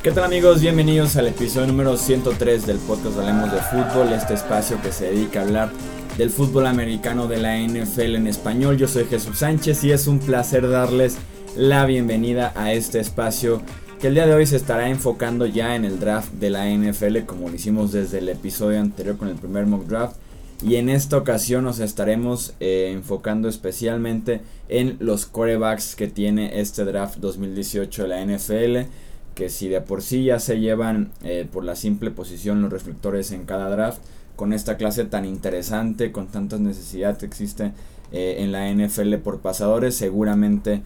¿Qué tal amigos? Bienvenidos al episodio número 103 del podcast Hablemos de Fútbol, este espacio que se dedica a hablar del fútbol americano de la NFL en español. Yo soy Jesús Sánchez y es un placer darles la bienvenida a este espacio que el día de hoy se estará enfocando ya en el draft de la NFL como lo hicimos desde el episodio anterior con el primer mock draft. Y en esta ocasión nos estaremos eh, enfocando especialmente en los corebacks que tiene este draft 2018 de la NFL que si de por sí ya se llevan eh, por la simple posición los reflectores en cada draft, con esta clase tan interesante, con tantas necesidades que existe eh, en la NFL por pasadores, seguramente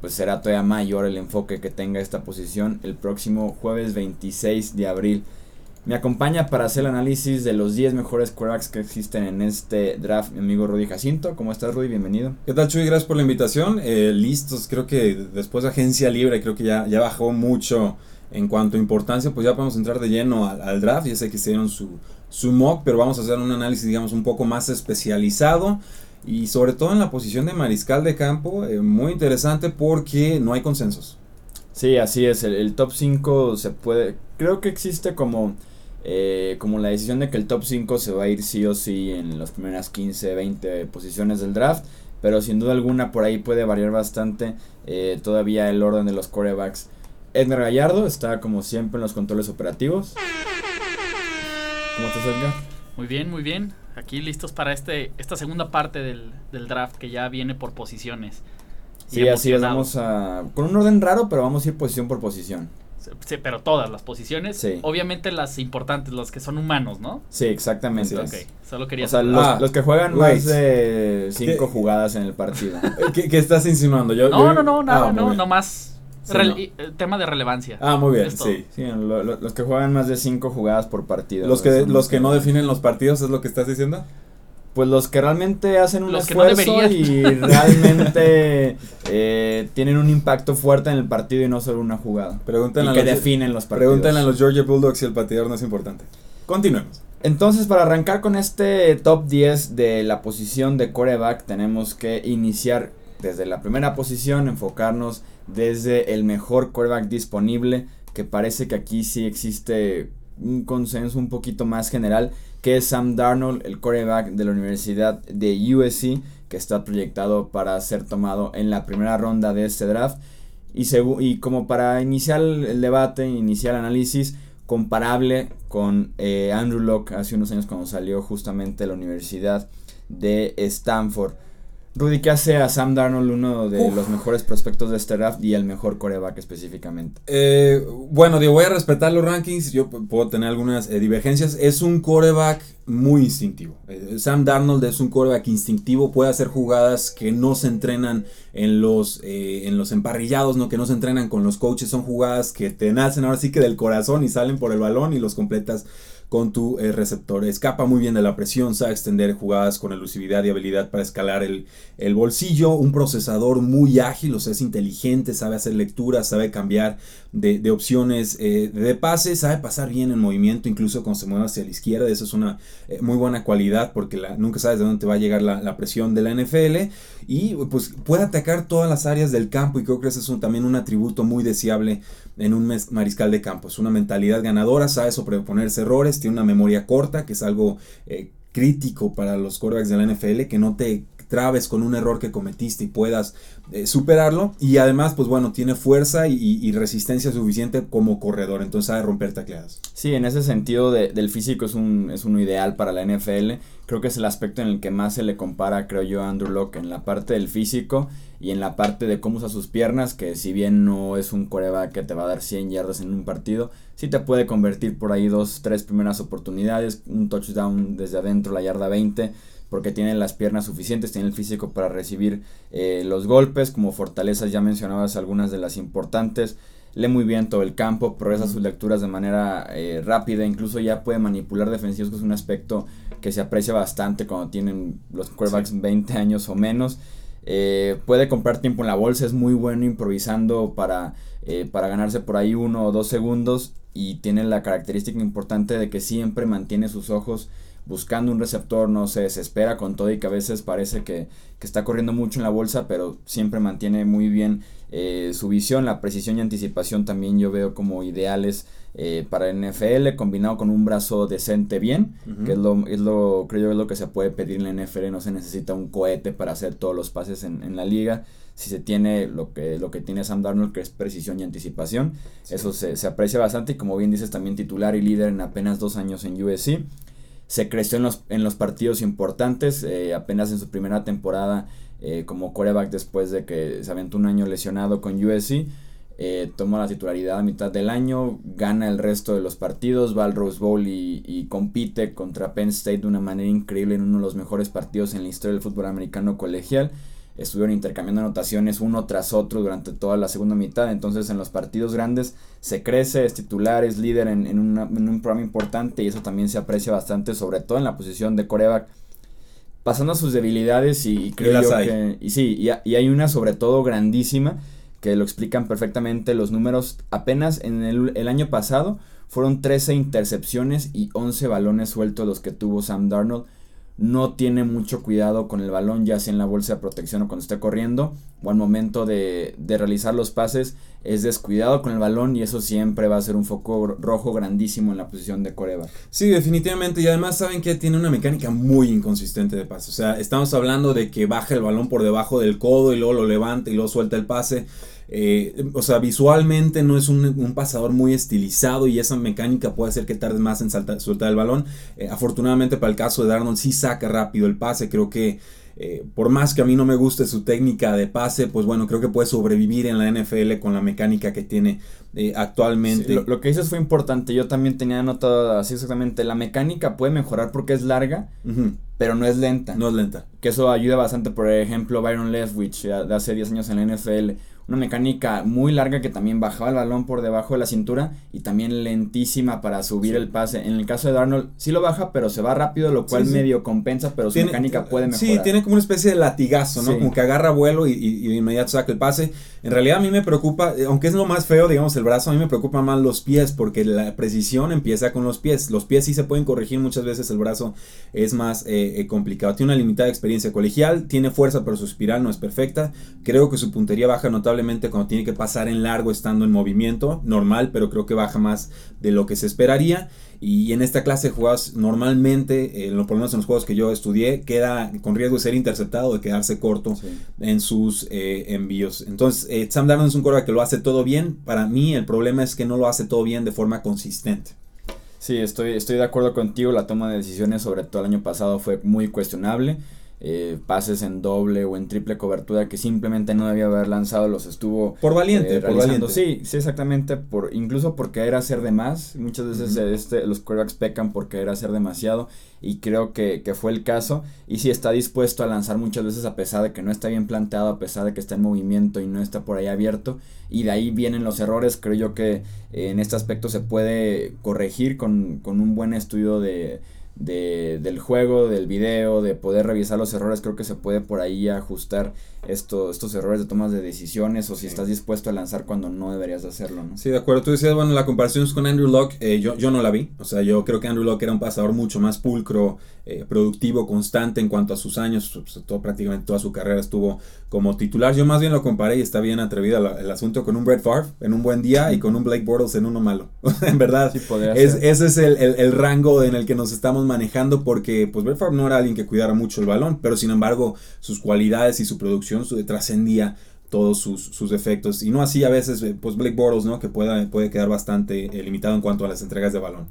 pues será todavía mayor el enfoque que tenga esta posición el próximo jueves 26 de abril. Me acompaña para hacer el análisis de los 10 mejores quarterbacks que existen en este draft mi amigo Rudy Jacinto. ¿Cómo estás Rudy? Bienvenido. ¿Qué tal Chuy? Gracias por la invitación. Eh, listos, creo que después de Agencia Libre creo que ya, ya bajó mucho en cuanto a importancia, pues ya podemos entrar de lleno al, draft. Ya sé que hicieron su, su mock, pero vamos a hacer un análisis digamos un poco más especializado. Y sobre todo en la posición de mariscal de campo, eh, muy interesante porque no hay consensos. Sí, así es. El, el top 5 se puede... Creo que existe como eh, como la decisión de que el top 5 se va a ir sí o sí en las primeras 15, 20 posiciones del draft. Pero sin duda alguna por ahí puede variar bastante eh, todavía el orden de los corebacks. Edgar Gallardo está como siempre en los controles operativos. ¿Cómo estás Edgar? Muy bien, muy bien. Aquí listos para este, esta segunda parte del, del draft que ya viene por posiciones. Sí, así es, vamos a... Con un orden raro, pero vamos a ir posición por posición. Sí, pero todas las posiciones. Sí. Obviamente las importantes, los que son humanos, ¿no? Sí, exactamente. solo quería O sea, los, que juegan más de cinco jugadas en el partido. ¿Qué, estás insinuando? Yo, no, no, no, nada, ah, no, no más. Eh, tema de relevancia. Ah, muy bien, sí. sí los que juegan más de cinco jugadas por partido. Los que, los que no definen los partidos, ¿es lo que estás diciendo? Pues los que realmente hacen un esfuerzo y realmente eh, tienen un impacto fuerte en el partido y no solo una jugada. Pregúntenle y que definen los partidos. Pregúntenle a los Georgia Bulldogs si el pateador no es importante. Continuemos. Entonces, para arrancar con este top 10 de la posición de coreback, tenemos que iniciar desde la primera posición, enfocarnos desde el mejor coreback disponible, que parece que aquí sí existe un consenso un poquito más general, que es Sam Darnold, el quarterback de la Universidad de USC, que está proyectado para ser tomado en la primera ronda de este draft. Y, y como para iniciar el debate, iniciar el análisis, comparable con eh, Andrew Locke hace unos años cuando salió justamente de la Universidad de Stanford. Rudy, ¿qué hace a Sam Darnold uno de los mejores prospectos de este draft y el mejor coreback específicamente? Eh, bueno, digo, voy a respetar los rankings, yo puedo tener algunas eh, divergencias. Es un coreback muy instintivo. Eh, Sam Darnold es un coreback instintivo, puede hacer jugadas que no se entrenan en los, en los emparrillados, ¿no? que no se entrenan con los coaches, son jugadas que te nacen ahora sí que del corazón y salen por el balón y los completas con tu eh, receptor. Escapa muy bien de la presión, sabe extender jugadas con elusividad y habilidad para escalar el, bolsillo. Un procesador muy ágil, o sea, es inteligente, sabe hacer lecturas, sabe cambiar de, opciones eh, de pase, sabe pasar bien en movimiento, incluso cuando se mueve hacia la izquierda. Eso es una eh, muy buena cualidad porque nunca sabes de dónde va a llegar la, presión de la NFL. Y pues puede atacar todas las áreas del campo y creo que ese es también un atributo muy deseable en un mariscal de campo. Es una mentalidad ganadora, sabe sobreponerse errores, tiene una memoria corta, que es algo eh, crítico para los quarterbacks de la NFL, que no te trabes con un error que cometiste y puedas eh, superarlo. Y además, pues bueno, tiene fuerza y, resistencia suficiente como corredor, entonces sabe romper tacleadas. Sí, en ese sentido del físico es, un, es ideal para la NFL. Creo que es el aspecto en el que más se le compara, creo yo, a Andrew Locke, en la parte del físico y en la parte de cómo usa sus piernas, que si bien no es un coreback que te va a dar 100 yardas en un partido, sí te puede convertir por ahí dos, tres primeras oportunidades, un touchdown desde adentro, la yarda 20 porque tiene las piernas suficientes, tiene el físico para recibir eh, los golpes, como fortalezas ya mencionabas algunas de las importantes, lee muy bien todo el campo, progresa sus lecturas de manera eh, rápida, incluso ya puede manipular defensivos, que es un aspecto que se aprecia bastante cuando tienen los quarterbacks 20 años o menos. Eh, puede comprar tiempo en la bolsa, es muy bueno improvisando para, para ganarse por ahí uno o dos segundos y tiene la característica importante de que siempre mantiene sus ojos buscando un receptor, no se desespera con todo y que a veces parece que, que está corriendo mucho en la bolsa, pero siempre mantiene muy bien eh, su visión, la precisión y anticipación también yo veo como ideales eh, para el NFL, combinado con un brazo decente bien, que es lo, es lo, creo yo es lo que se puede pedir en la NFL, no se necesita un cohete para hacer todos los pases en, en la liga, si se tiene lo que, lo que tiene Sam Darnold, que es precisión y anticipación, eso se, se, aprecia bastante y como bien dices también titular y líder en apenas dos años en USC, se creció en los, en los partidos importantes, eh, apenas en su primera temporada eh, como coreback después de que se aventó un año lesionado con USC. Eh, toma la titularidad a mitad del año, gana el resto de los partidos, va al Rose Bowl y, compite contra Penn State de una manera increíble en uno de los mejores partidos en la historia del fútbol americano colegial. Estuvieron intercambiando anotaciones uno tras otro durante toda la segunda mitad. Entonces, en los partidos grandes se crece, es titular, es líder en, en un programa importante y eso también se aprecia bastante, sobre todo en la posición de coreback pasando a sus debilidades y, creo yo que... Y sí, y, hay una sobre todo grandísima que lo explican perfectamente los números. Apenas en el, el, año pasado fueron 13 intercepciones y 11 balones sueltos los que tuvo Sam Darnold no tiene mucho cuidado con el balón, ya sea en la bolsa de protección o cuando esté corriendo, o al momento de, de, realizar los pases, es descuidado con el balón y eso siempre va a ser un foco rojo grandísimo en la posición de Coreba. Sí, definitivamente, y además saben que tiene una mecánica muy inconsistente de pase, o sea, estamos hablando de que baja el balón por debajo del codo y luego lo levanta y luego suelta el pase eh, o sea, visualmente no es un, pasador muy estilizado y esa mecánica puede hacer que tarde más en soltar el balón. Eh, afortunadamente para el caso de Darnold sí saca rápido el pase. Creo que eh, por más que a mí no me guste su técnica de pase, pues bueno, creo que puede sobrevivir en la NFL con la mecánica que tiene actualmente. lo, que dices fue importante. Yo también tenía anotado así exactamente. La mecánica puede mejorar porque es larga, pero no es lenta. No es lenta. Que eso ayuda bastante. Por ejemplo, Byron Leftwich, de hace 10 años en la NFL una mecánica muy larga que también bajaba el balón por debajo de la cintura y también lentísima para subir el pase. En el caso de Darnold sí lo baja, pero se va rápido, lo cual medio compensa, pero su mecánica puede mejorar. Sí, tiene como una especie de latigazo, ¿no? Como que agarra vuelo y, y, y, inmediato saca el pase. En realidad a mí me preocupa, eh, aunque es lo más feo, digamos, el brazo, a mí me preocupa más los pies, porque la precisión empieza con los pies. Los pies sí se pueden corregir muchas veces, el brazo es más eh, eh, complicado. Tiene una limitada experiencia colegial, tiene fuerza, pero su espiral no es perfecta. Creo que su puntería baja notable cuando tiene que pasar en largo estando en movimiento, normal, pero creo que baja más de lo que se esperaría. Y en esta clase de jugadas, normalmente, eh, por lo menos en los juegos que yo estudié, queda con riesgo de ser interceptado, de quedarse corto en sus eh, envíos. Entonces, eh, Sam Darnold es un quarterback que lo hace todo bien. Para mí, el problema es que no lo hace todo bien de forma consistente. Sí, estoy, estoy de acuerdo contigo. La toma de decisiones, sobre todo el año pasado, fue muy cuestionable. Eh, pases en doble o en triple cobertura que simplemente no debía haber lanzado los estuvo por valiente, eh, sí sí exactamente por incluso porque era hacer de más muchas veces este, los quarterbacks pecan porque era hacer demasiado y creo que, fue el caso. Y si está dispuesto a lanzar muchas veces a pesar de que no está bien planteado a pesar de que está en movimiento y no está por ahí abierto. Y de ahí vienen los errores creo yo que eh, en este aspecto se puede corregir con, con un buen estudio de de, del juego, del video, de poder revisar los errores, creo que se puede por ahí ajustar esto, estos errores de tomas de decisiones o si estás dispuesto a lanzar cuando no deberías de hacerlo, ¿no? Sí, de acuerdo. Tú decías, bueno, la comparación es con Andrew Locke, eh, yo, yo no la vi. O sea, yo creo que Andrew Locke era un pasador mucho más pulcro, eh, productivo, constante en cuanto a sus años. Pues, todo, prácticamente toda su carrera estuvo como titular. Yo más bien lo comparé y está bien atrevido el asunto con un Brett Favre en un buen día y con un Blake Bortles en uno malo. en verdad, es, ese es el, el, rango en el que nos estamos manejando porque pues Brett Favre no era alguien que cuidara mucho el balón, pero sin embargo sus cualidades y su producción trascendía todos sus, sus. Y no así a veces, eh, pues Blake Bortles, ¿no? Que pueda, puede quedar bastante eh, limitado en cuanto a las entregas de balón.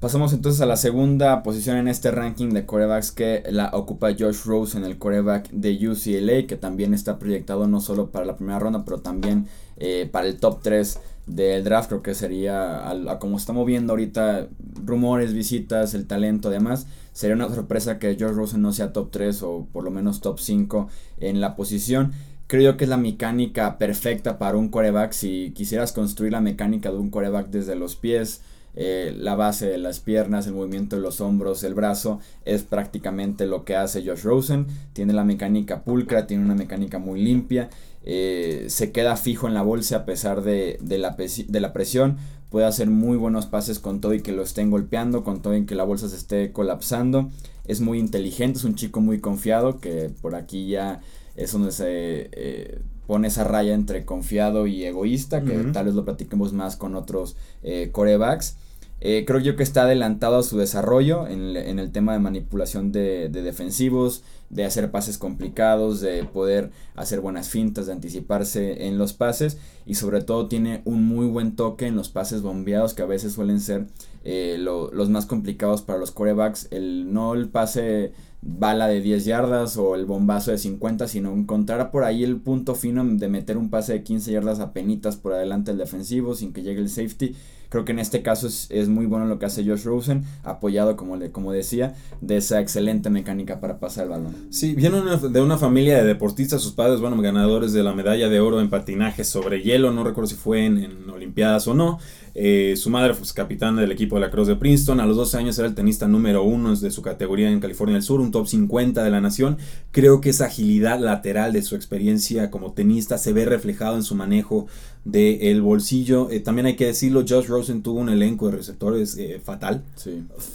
Pasamos entonces a la segunda posición en este ranking de corebacks que la ocupa Josh Rose en el coreback de UCLA, que también está proyectado no solo para la primera ronda, pero también eh, para el top 3 del draft. Creo que sería, a, como estamos viendo ahorita, rumores, visitas, el talento, además, sería una sorpresa que Josh Rose no sea top 3 o por lo menos top 5 en la posición. Creo que es la mecánica perfecta para un coreback. Si quisieras construir la mecánica de un coreback desde los pies, eh, la base de las piernas, el movimiento de los hombros, el brazo, es prácticamente lo que hace Josh Rosen. Tiene la mecánica pulcra, tiene una mecánica muy limpia, eh, se queda fijo en la bolsa a pesar de, la, de la presión, puede hacer muy buenos pases con todo y que lo estén golpeando, con todo y que la bolsa se esté colapsando. Es muy inteligente, es un chico muy confiado que por aquí ya es donde se eh, pone esa raya entre confiado y egoísta, que tal vez lo platiquemos más con otros eh, corebacks. Eh, creo yo que está adelantado a su desarrollo en, el tema de manipulación de, defensivos, de hacer pases complicados, de poder hacer buenas fintas, de anticiparse en los pases y sobre todo tiene un muy buen toque en los pases bombeados que a veces suelen ser eh, los más complicados para los corebacks. El, no el pase bala de 10 yardas o el bombazo de 50, sino encontrar por ahí el punto fino de meter un pase de 15 yardas a penitas por adelante el defensivo sin que llegue el safety Creo que en este caso es, muy bueno lo que hace Josh Rosen, apoyado, como, le, como decía, de esa excelente mecánica para pasar el balón. Sí, viene de una familia de deportistas, sus padres, bueno, ganadores de la medalla de oro en patinaje sobre hielo, no recuerdo si fue en, en Olimpiadas o no. Eh, su madre fue capitana del equipo de la Cruz de Princeton. A los 12 años era el tenista número uno de su categoría en California del Sur, un top 50 de la nación. Creo que esa agilidad lateral de su experiencia como tenista se ve reflejado en su manejo del bolsillo. Eh, también hay que decirlo, Josh Rosen tuvo un elenco de receptores eh, fatal.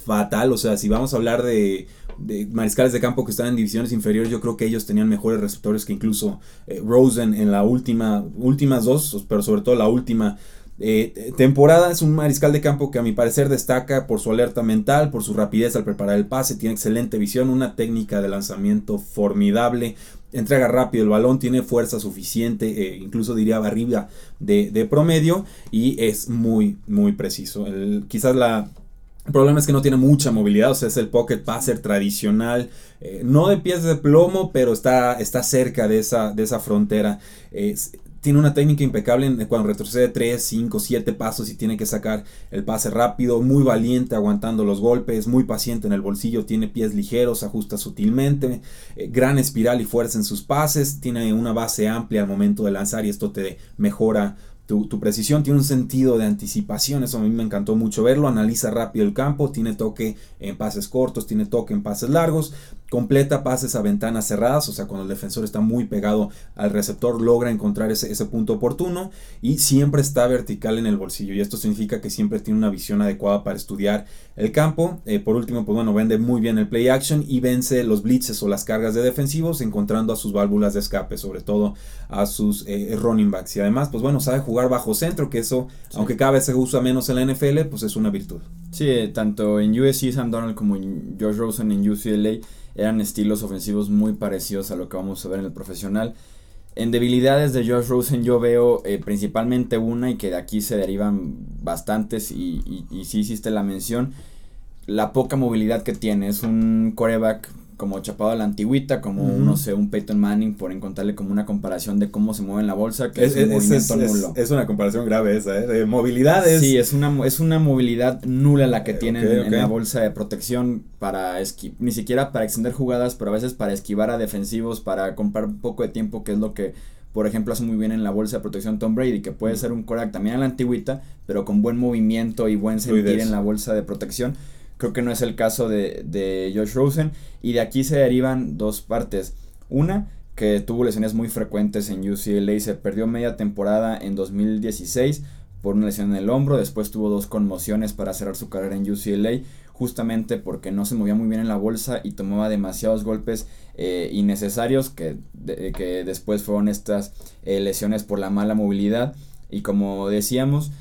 Fatal. O sea, si vamos a hablar de, mariscales de campo que están en divisiones inferiores, yo creo que ellos tenían mejores receptores que incluso Rosen en la última, últimas dos, pero sobre todo la última eh, temporada es un mariscal de campo que a mi parecer destaca por su alerta mental, por su rapidez al preparar el pase, tiene excelente visión, una técnica de lanzamiento formidable, entrega rápido el balón, tiene fuerza suficiente, eh, incluso diría arriba de, promedio y es muy, muy preciso. quizás la, el problema es que no tiene mucha movilidad, o sea, es el pocket passer tradicional, eh, no de pies de plomo, pero está, está cerca de esa, de esa frontera tiene una técnica impecable cuando retrocede 3, 5, 7 pasos y tiene que sacar el pase rápido, muy valiente aguantando los golpes, muy paciente en el bolsillo, tiene pies ligeros, ajusta sutilmente, eh, gran espiral y fuerza en sus pases, tiene una base amplia al momento de lanzar y esto te mejora tu, tu, precisión, tiene un sentido de anticipación, eso a mí me encantó mucho verlo, analiza rápido el campo, tiene toque en pases cortos, tiene toque en pases largos, completa pases a ventanas cerradas, o sea, cuando el defensor está muy pegado al receptor, logra encontrar ese, ese, punto oportuno y siempre está vertical en el bolsillo. Y esto significa que siempre tiene una visión adecuada para estudiar el campo. Eh, por último, pues bueno, vende muy bien el play action y vence los blitzes o las cargas de defensivos, encontrando a sus válvulas de escape, sobre todo a sus eh, running backs. Y además, pues bueno, sabe jugar bajo centro, que eso, aunque cada vez se usa menos en la NFL, pues es una virtud. Sí, tanto en USC Sam Donald como en Josh Rosen en UCLA eran estilos ofensivos muy parecidos a lo que vamos a ver en el profesional. En debilidades de Josh Rosen yo veo eh, principalmente una y que de aquí se derivan bastantes y, y, y sí hiciste la mención, la poca movilidad que tiene. Es un coreback como chapado a la antigüita, como no sé, un Peyton Manning, por encontrarle como una comparación de cómo se mueve en la bolsa, que es, un movimiento nulo. Es, una comparación grave esa, ¿eh? De movilidades. Sí, es una, es una movilidad nula la que tienen en la bolsa de protección para esquivar, ni siquiera para extender jugadas, pero a veces para esquivar a defensivos, para comprar un poco de tiempo, que es lo que por ejemplo, hace muy bien en la bolsa de protección Tom Brady, que puede ser un coreback también a la antigüita, pero con buen movimiento y buen sentir en la bolsa de protección. Creo que no es el caso de, de Josh Rosen. Y de aquí se derivan dos partes. Una, que tuvo lesiones muy frecuentes en UCLA. Se perdió media temporada en 2016 por una lesión en el hombro. Después tuvo dos conmociones para cerrar su carrera en UCLA. Justamente porque no se movía muy bien en la bolsa y tomaba demasiados golpes eh, innecesarios que, que después fueron estas eh, lesiones por la mala movilidad. Y como decíamos,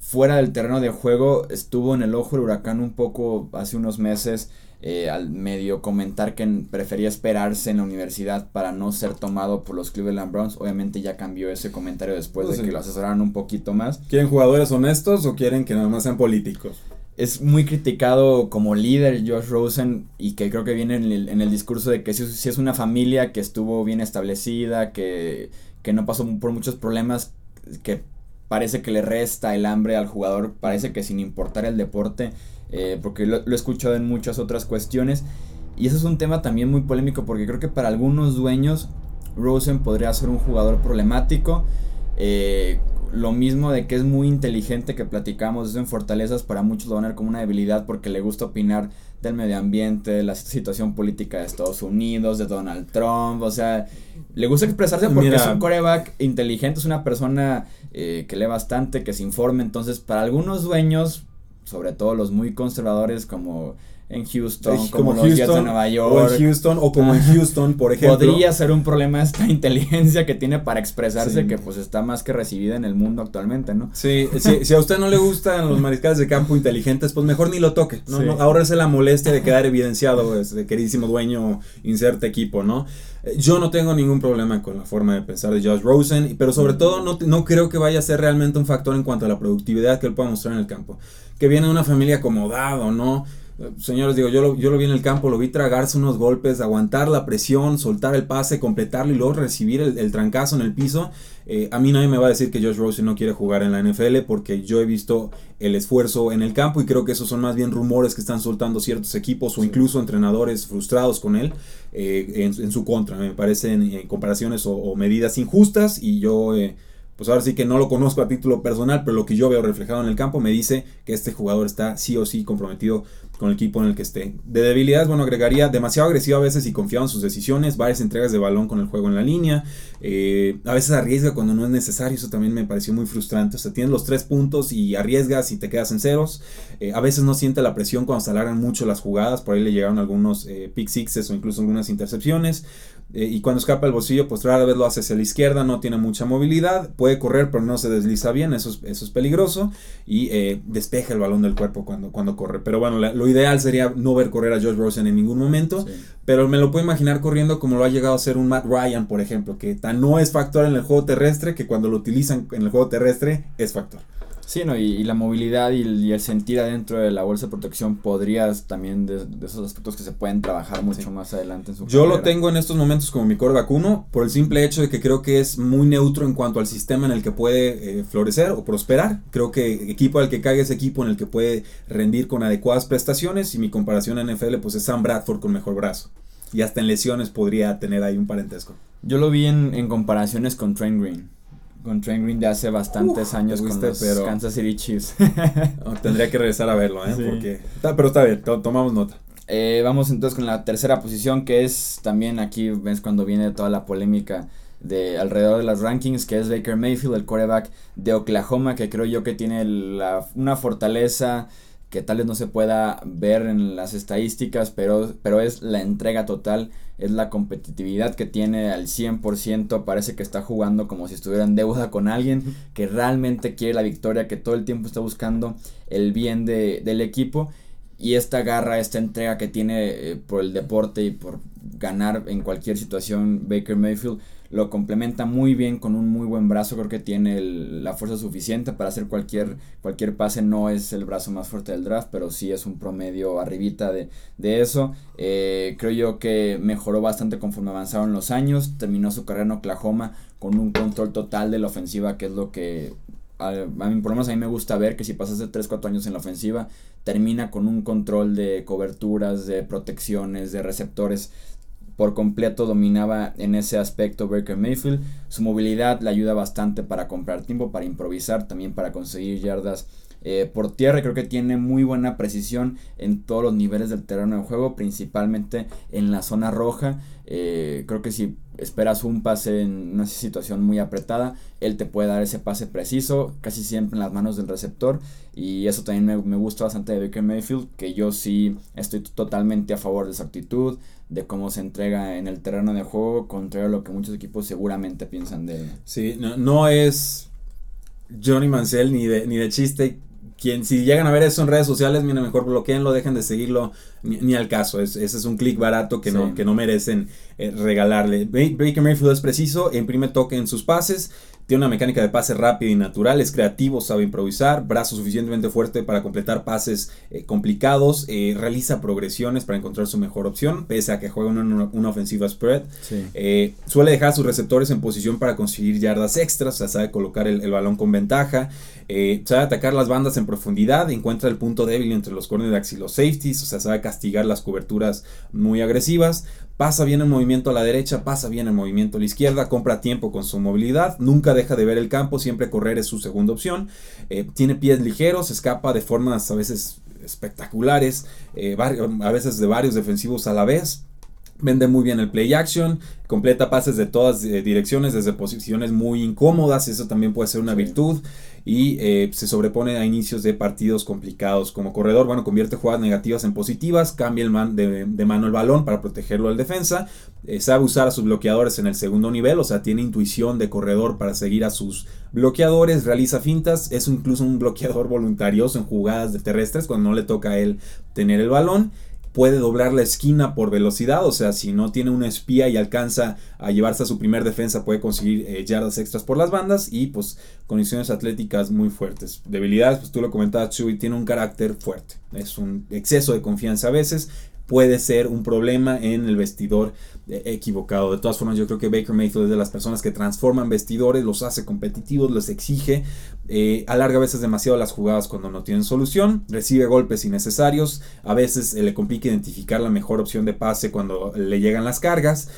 fuera del terreno de juego estuvo en el ojo del huracán un poco hace unos meses eh, al medio comentar que prefería esperarse en la universidad para no ser tomado por los Cleveland Browns. Obviamente ya cambió ese comentario después de que lo asesoraran un poquito más. ¿Quieren jugadores honestos o quieren que nada más sean políticos? Es muy criticado como líder Josh Rosen y que creo que viene en el, discurso de que si, si, es una familia que estuvo bien establecida, que, que no pasó por muchos problemas, que parece que le resta el hambre al jugador, parece que sin importar el deporte, eh, porque lo, he escuchado en muchas otras cuestiones. Y eso es un tema también muy polémico porque creo que para algunos dueños Rosen podría ser un jugador problemático. Eh, lo mismo de que es muy inteligente que platicamos eso en fortalezas, para muchos lo van a ver como una debilidad porque le gusta opinar del medio ambiente, de la situación política de Estados Unidos, de Donald Trump, o sea, le gusta expresarse porque es un coreback inteligente, es una persona eh, que lee bastante, que se informa, entonces para algunos dueños, sobre todo los muy conservadores como en Houston, como, los Houston, de Nueva York. O en Houston, o como en Houston, por ejemplo. Podría ser un problema esta inteligencia que tiene para expresarse, que pues está más que recibida en el mundo actualmente, ¿no? Sí, si a usted no le gustan los mariscales de campo inteligentes, pues mejor ni lo toque, ¿no? Ahora es la molestia de quedar evidenciado, pues, de queridísimo dueño, inserte equipo, ¿no? Eh, yo no tengo ningún problema con la forma de pensar de Josh Rosen, pero sobre todo no, no creo que vaya a ser realmente un factor en cuanto a la productividad que él pueda mostrar en el campo. Que viene de una familia acomodada, ¿no? Señores, digo, yo lo, yo lo vi en el campo, lo vi tragarse unos golpes, aguantar la presión, soltar el pase, completarlo y luego recibir el, trancazo en el piso. Eh, a mí nadie me va a decir que Josh Rosen no quiere jugar en la NFL porque yo he visto el esfuerzo en el campo y creo que esos son más bien rumores que están soltando ciertos equipos o incluso entrenadores frustrados con él eh, en, su contra. Me parecen eh, comparaciones o, medidas injustas y yo pues ahora sí que no lo conozco a título personal, pero lo que yo veo reflejado en el campo me dice que este jugador está sí o sí comprometido con el equipo en el que esté. De debilidades, bueno, agregaría demasiado agresivo a veces y confiado en sus decisiones, varias entregas de balón con el juego en la línea, eh, a veces arriesga cuando no es necesario, eso también me pareció muy frustrante, o sea, tienes los tres puntos y arriesgas y te quedas en ceros, eh, a veces no siente la presión cuando se alargan mucho las jugadas, por ahí le llegaron algunos eh, pick sixes o incluso algunas intercepciones, eh, y cuando escapa el bolsillo, pues rara vez lo hace hacia la izquierda, no tiene mucha movilidad, puede correr pero no se desliza bien, eso es, eso es peligroso, y eh, despeja el balón del cuerpo cuando, cuando corre. Pero bueno, lo ideal sería no ver correr a Josh Rosen en ningún momento, pero me lo puedo imaginar corriendo como lo ha llegado a ser un Matt Ryan, por ejemplo, que tan no es factor en el juego terrestre que cuando lo utilizan en el juego terrestre es factor. Sí, no, y, la movilidad y el, sentir adentro de la bolsa de protección podrías también de, esos aspectos que se pueden trabajar mucho más adelante en su Yo lo tengo en estos momentos como mi core vacuno por el simple hecho de que creo que es muy neutro en cuanto al sistema en el que puede eh, florecer o prosperar. Creo que equipo al que caiga es equipo en el que puede rendir con adecuadas prestaciones y mi comparación a NFL pues es Sam Bradford con mejor brazo. Y hasta en lesiones podría tener ahí un parentesco. Yo lo vi en, en comparaciones con Trent Green con Trent Green de hace bastantes años con los pero... Kansas City Chiefs. tendría que regresar a verlo, ¿eh? Porque, pero está bien, tomamos nota. Eh, vamos entonces con la tercera posición, que es también aquí, ves cuando viene toda la polémica de alrededor de las rankings, que es Baker Mayfield, el quarterback de Oklahoma, que creo yo que tiene la, una fortaleza que tal vez no se pueda ver en las estadísticas, pero, pero es la entrega total, es la competitividad que tiene al 100%, parece que está jugando como si estuviera en deuda con alguien, que realmente quiere la victoria, que todo el tiempo está buscando el bien de, del equipo, y esta garra, esta entrega que tiene eh, por el deporte y por ganar en cualquier situación Baker Mayfield, lo complementa muy bien con un muy buen brazo, creo que tiene la fuerza suficiente para hacer cualquier, cualquier pase, no es el brazo más fuerte del draft, pero sí es un promedio arribita de, eso. Eh, creo yo que mejoró bastante conforme avanzaron los años, terminó su carrera en Oklahoma con un control total de la ofensiva, que es lo que a, mí, por lo menos a mí me gusta ver que si pasas de 3-4 años en la ofensiva, termina con un control de coberturas, de protecciones, de receptores por completo dominaba en ese aspecto Baker Mayfield. Su movilidad le ayuda bastante para comprar tiempo, para improvisar, también para conseguir yardas eh, por tierra. Creo que tiene muy buena precisión en todos los niveles del terreno de juego, principalmente en la zona roja. Eh, creo que si esperas un pase en una situación muy apretada, él te puede dar ese pase preciso, casi siempre en las manos del receptor. Y eso también me, me gusta bastante de Baker Mayfield, que yo sí estoy totalmente a favor de su actitud, de cómo se entrega en el terreno de juego, contrario a lo que muchos equipos seguramente piensan de él. Sí, no, no es Johnny Mansell ni de, ni de chiste quien si llegan a ver eso en redes sociales, mira, mejor bloqueenlo, dejen de seguirlo, ni, al caso. ese es un clic barato que, no, que no merecen eh, regalarle. Baker Mayfield es preciso, imprime toque en sus pases, tiene una mecánica de pase rápida y natural, es creativo, sabe improvisar, brazo suficientemente fuerte para completar pases eh, complicados, eh, realiza progresiones para encontrar su mejor opción, pese a que juega una, una ofensiva spread. Eh, suele dejar a sus receptores en posición para conseguir yardas extras, o sea, sabe colocar el, el balón con ventaja, sabe atacar las bandas en profundidad, encuentra el punto débil entre los cornerbacks y los safeties, o sea, sabe castigar las coberturas muy agresivas Pasa bien el movimiento a la derecha, pasa bien el movimiento a la izquierda, compra tiempo con su movilidad, nunca deja de ver el campo, siempre correr es su segunda opción. Eh, tiene pies ligeros, escapa de formas a veces espectaculares, eh, a veces de varios defensivos a la vez. Vende muy bien el play action, completa pases de todas eh, direcciones desde posiciones muy incómodas, eso también puede ser una virtud y eh, se sobrepone a inicios de partidos complicados. Como corredor, bueno, convierte jugadas negativas en positivas, cambia el man de, mano el balón para protegerlo al defensa, eh, sabe usar a sus bloqueadores en el segundo nivel, o sea, tiene intuición de corredor para seguir a sus bloqueadores, realiza fintas, es incluso un bloqueador voluntarioso en jugadas de terrestres cuando no le toca a él tener el balón puede doblar la esquina por velocidad, o sea, si no tiene una espía y alcanza a llevarse a su primer defensa, puede conseguir eh, yardas extras por las bandas y pues condiciones atléticas muy fuertes. Debilidades, pues tú lo comentabas, Chuy, tiene un carácter fuerte, es un exceso de confianza a veces, puede ser un problema en el vestidor eh, equivocado. De todas formas, yo creo que Baker Mayfield es de las personas que transforman vestidores, los hace competitivos, los exige, eh, alarga a veces demasiado las jugadas cuando no tienen solución, recibe golpes innecesarios, a veces eh, le complica identificar la mejor opción de pase cuando le llegan las cargas,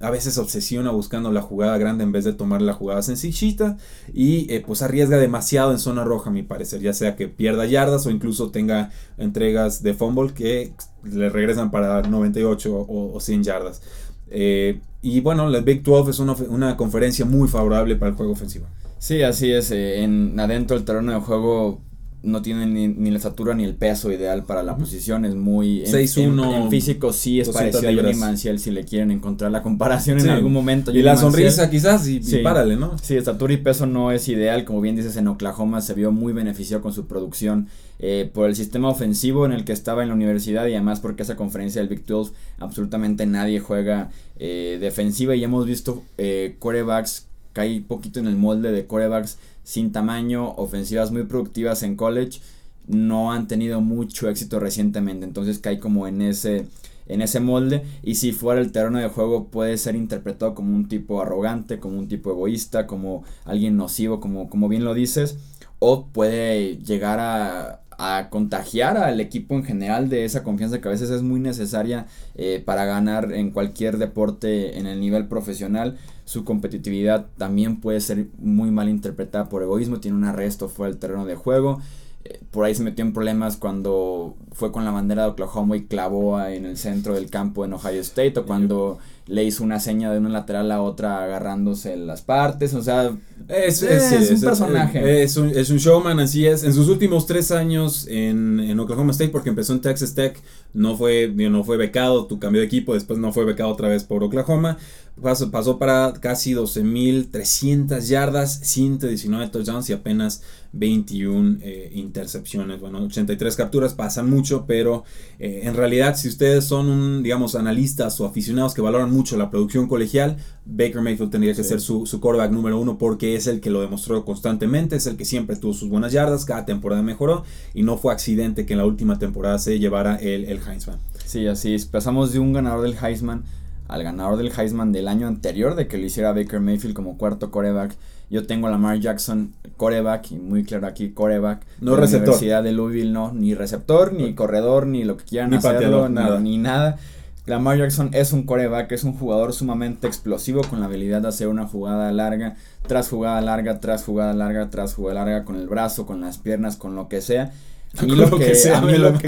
a veces obsesiona buscando la jugada grande en vez de tomar la jugada sencillita y pues arriesga demasiado en zona roja, a mi parecer, ya sea que pierda yardas o incluso tenga entregas de fumble que le regresan para 98 o, 100 yardas. Eh, y bueno, la Big 12 es una, conferencia muy favorable para el juego ofensivo. Sí, así es. Eh, en adentro del terreno de juego no tiene ni, la estatura ni el peso ideal para la posición. Es muy. En, en, físico sí es parecido a Johnny Manciel si le quieren encontrar la comparación en algún momento. Y la sonrisa quizás y, párale, ¿no? Sí, estatura y peso no es ideal. Como bien dices, en Oklahoma se vio muy beneficiado con su producción eh, por el sistema ofensivo en el que estaba en la universidad y además porque esa conferencia del Big 12 absolutamente nadie juega eh, defensiva y hemos visto eh, corebacks cae poquito en el molde de corebacks sin tamaño, ofensivas muy productivas en college, no han tenido mucho éxito recientemente, entonces cae como en ese en ese molde y si fuera el terreno de juego puede ser interpretado como un tipo arrogante, como un tipo egoísta, como alguien nocivo, como, como bien lo dices, o puede llegar a, a contagiar al equipo en general de esa confianza que a veces es muy necesaria eh, para ganar en cualquier deporte en el nivel profesional. Su competitividad también puede ser muy mal interpretada por egoísmo, tiene un arresto fuera del terreno de juego. Eh, por ahí se metió en problemas cuando fue con la bandera de Oklahoma y clavó en el centro del campo en Ohio State o cuando le hizo una seña de una lateral a otra agarrándose las partes, o sea, es, un personaje. Es un, showman, así es. En sus últimos tres años en, Oklahoma State, porque empezó en Texas Tech, no fue, no fue becado, tu cambio de equipo, después no fue becado otra vez por Oklahoma. Pasó, pasó para casi 12.300 yardas, 119 touchdowns y apenas 21 eh, intercepciones. Bueno, 83 capturas pasan mucho, pero eh, en realidad si ustedes son un, digamos, analistas o aficionados que valoran mucho la producción colegial, Baker Mayfield tendría que ser su, su quarterback número uno porque es el que lo demostró constantemente, es el que siempre tuvo sus buenas yardas, cada temporada mejoró y no fue accidente que en la última temporada se llevara el, el Heisman. Sí, así es. Pasamos de un ganador del Heisman al ganador del Heisman del año anterior de que lo hiciera Baker Mayfield como cuarto coreback. Yo tengo a Lamar Jackson coreback y muy claro aquí coreback. No receptor. La Universidad de Louisville no, ni receptor, ni corredor, ni lo que quieran ni hacerlo, nada. Ni, nada. Lamar Jackson es un coreback, es un jugador sumamente explosivo con la habilidad de hacer una jugada larga, tras jugada larga, tras jugada larga, tras jugada larga con el brazo, con las piernas, con lo que sea. A mí, lo que, a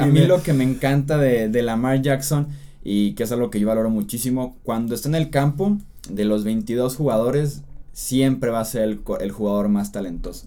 mí, lo, que me encanta de, de Lamar Jackson y que es algo que yo valoro muchísimo. Cuando está en el campo, de los 22 jugadores, siempre va a ser el, el, jugador más talentoso.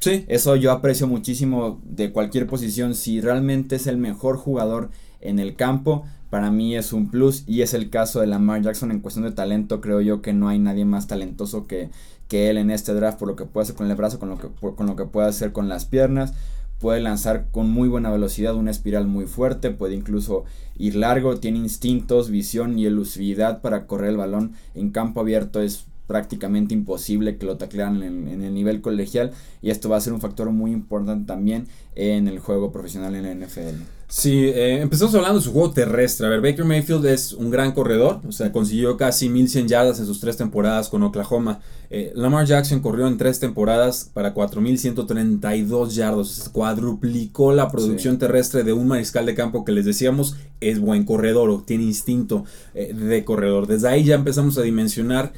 Sí. Eso yo aprecio muchísimo de cualquier posición. Si realmente es el mejor jugador en el campo, para mí es un plus y es el caso de Lamar Jackson en cuestión de talento. Creo yo que no hay nadie más talentoso que, que él en este draft por lo que puede hacer con el brazo, con lo que, con lo que puede hacer con las piernas puede lanzar con muy buena velocidad una espiral muy fuerte, puede incluso ir largo, tiene instintos, visión y elusividad para correr el balón en campo abierto es prácticamente imposible que lo taclearan en, el nivel colegial y esto va a ser un factor muy importante también en el juego profesional en la NFL. Sí, eh, empezamos hablando de su juego terrestre. A ver, Baker Mayfield es un gran corredor, o sea, consiguió casi 1100 yardas en sus tres temporadas con Oklahoma. Eh, Lamar Jackson corrió en tres temporadas para 4132 yardas, cuadruplicó la producción terrestre de un mariscal de campo que les decíamos es buen corredor o tiene instinto eh, de corredor. Desde ahí ya empezamos a dimensionar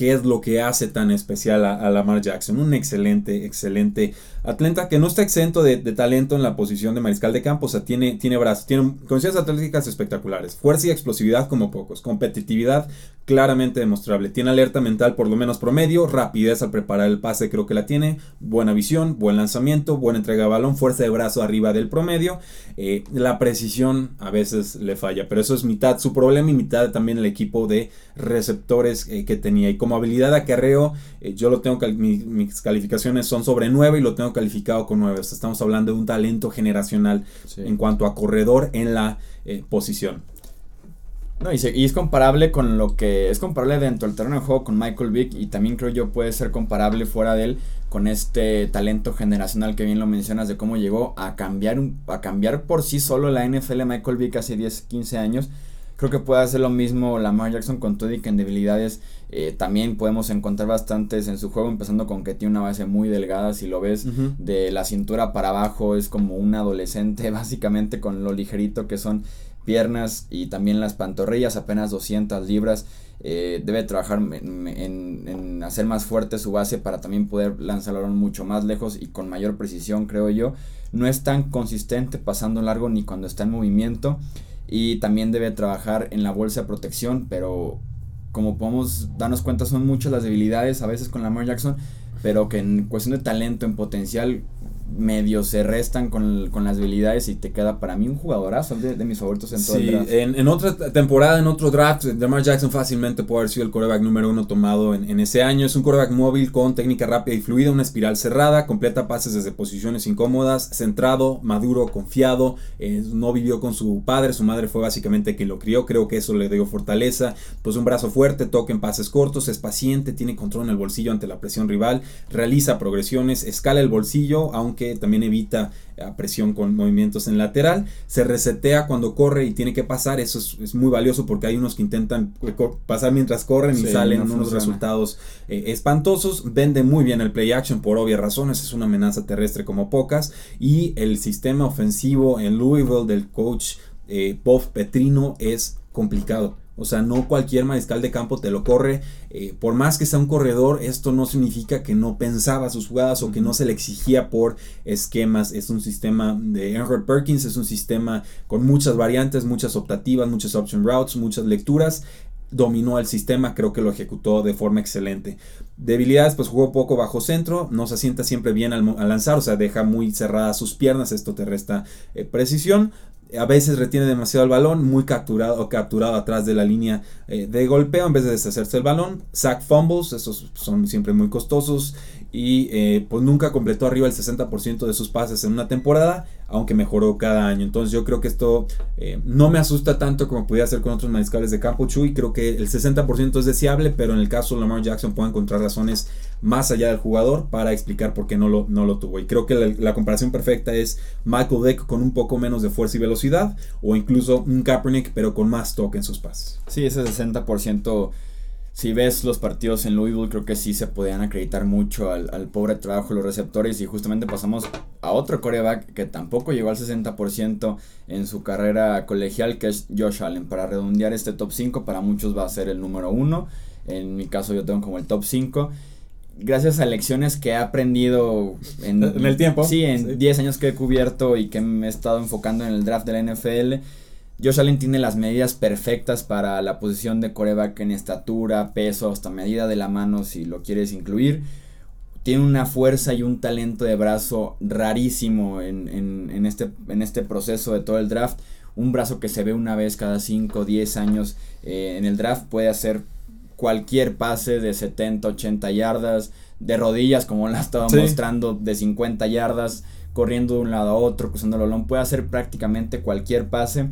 qué es lo que hace tan especial a, Lamar Jackson. Un excelente, excelente atleta que no está exento de, talento en la posición de mariscal de campo. O sea, tiene, tiene brazos, tiene condiciones atléticas espectaculares, fuerza y explosividad como pocos, competitividad claramente demostrable. Tiene alerta mental por lo menos promedio, rapidez al preparar el pase creo que la tiene, buena visión, buen lanzamiento, buena entrega de balón, fuerza de brazo arriba del promedio. Eh, la precisión a veces le falla, pero eso es mitad su problema y mitad también el equipo de receptores eh, que tenía. Y como habilidad de acarreo, eh, yo lo tengo, mis calificaciones son sobre 9 y lo tengo calificado con 9. estamos hablando de un talento generacional en cuanto a corredor en la posición. No, y, es comparable con lo que es comparable dentro del terreno de juego con Michael Vick y también creo yo puede ser comparable fuera de él con este talento generacional que bien lo mencionas de cómo llegó a cambiar a cambiar por sí solo la NFL Michael Vick hace 10, 15 años. Creo que puede hacer lo mismo Lamar Jackson con todo y que en debilidades eh, también podemos encontrar bastantes en su juego, empezando con que tiene una base muy delgada, si lo ves, de la cintura para abajo es como un adolescente, básicamente con lo ligerito que son piernas y también las pantorrillas, apenas 200 libras. Eh, debe trabajar en, hacer más fuerte su base para también poder lanzar el balón mucho más lejos y con mayor precisión, creo yo. No es tan consistente pasando largo ni cuando está en movimiento. Y también debe trabajar en la bolsa de protección, pero como podemos darnos cuenta son muchas las debilidades a veces con Lamar Jackson, pero que en cuestión de talento, en potencial, medio se restan con, las habilidades y te queda para mí un jugadorazo de, de mis favoritos en todo el draft. En, en, otra temporada, en otro draft, Lamar Jackson fácilmente puede haber sido el coreback número uno tomado en, ese año. Es un coreback móvil con técnica rápida y fluida, una espiral cerrada, completa pases desde posiciones incómodas, centrado, maduro, confiado. Eh, no vivió con su padre, su madre fue básicamente quien lo crió. Creo que eso le dio fortaleza. Pues un brazo fuerte, toca en pases cortos, es paciente, tiene control en el bolsillo ante la presión rival, realiza progresiones, escala el bolsillo, aunque que también evita presión con movimientos en lateral. Se resetea cuando corre y tiene que pasar. Eso es, muy valioso porque hay unos que intentan pasar mientras corren y salen unos resultados eh, espantosos. Vende muy bien el play action por obvias razones. Es una amenaza terrestre como pocas. Y el sistema ofensivo en Louisville del coach eh, Bob Petrino es complicado. O sea, no cualquier mariscal de campo te lo corre. Eh, por más que sea un corredor, esto no significa que no pensaba sus jugadas o que no se le exigía por esquemas. Es un sistema de Henry Perkins, es un sistema con muchas variantes, muchas optativas, muchas option routes, muchas lecturas dominó el sistema, creo que lo ejecutó de forma excelente. Debilidades, pues jugó poco bajo centro, no se asienta siempre bien al, lanzar, o sea, deja muy cerradas sus piernas, esto te resta eh, precisión a veces retiene demasiado el balón, muy capturado o capturado atrás de la línea eh, de golpeo en vez de deshacerse el balón. Sack fumbles, esos son siempre muy costosos y eh, pues nunca completó arriba el 60% de sus pases en una temporada, aunque mejoró cada año. Entonces yo creo que esto eh, no me asusta tanto como podía hacer con otros mariscales de campo Chuy. Creo que el 60% es deseable, pero en el caso de Lamar Jackson puedo encontrar razones más allá del jugador para explicar por qué no lo, no lo tuvo. Y creo que la, la comparación perfecta es Michael Deck con un poco menos de fuerza y velocidad, o incluso un Kaepernick, pero con más toque en sus pases. Sí, ese 60% si ves los partidos en Louisville, creo que sí se podían acreditar mucho al, pobre trabajo de los receptores. Y justamente pasamos a otro coreback que tampoco llegó al 60% en su carrera colegial, que es Josh Allen. Para redondear este top 5, para muchos va a ser el número 1. En mi caso, yo tengo como el top 5. Gracias a lecciones que he aprendido en, el tiempo. Sí, en 10 años que he cubierto y que me he estado enfocando en el draft de la NFL Josh Allen tiene las medidas perfectas para la posición de coreback en estatura, peso, hasta medida de la mano si lo quieres incluir. Tiene una fuerza y un talento de brazo rarísimo en, este, en este proceso de todo el draft. Un brazo que se ve una vez cada 5 o 10 años eh, en el draft puede hacer cualquier pase de 70, 80 yardas, de rodillas como la estaba mostrando, de 50 yardas, corriendo de un lado a otro, cruzando el balón, puede hacer prácticamente cualquier pase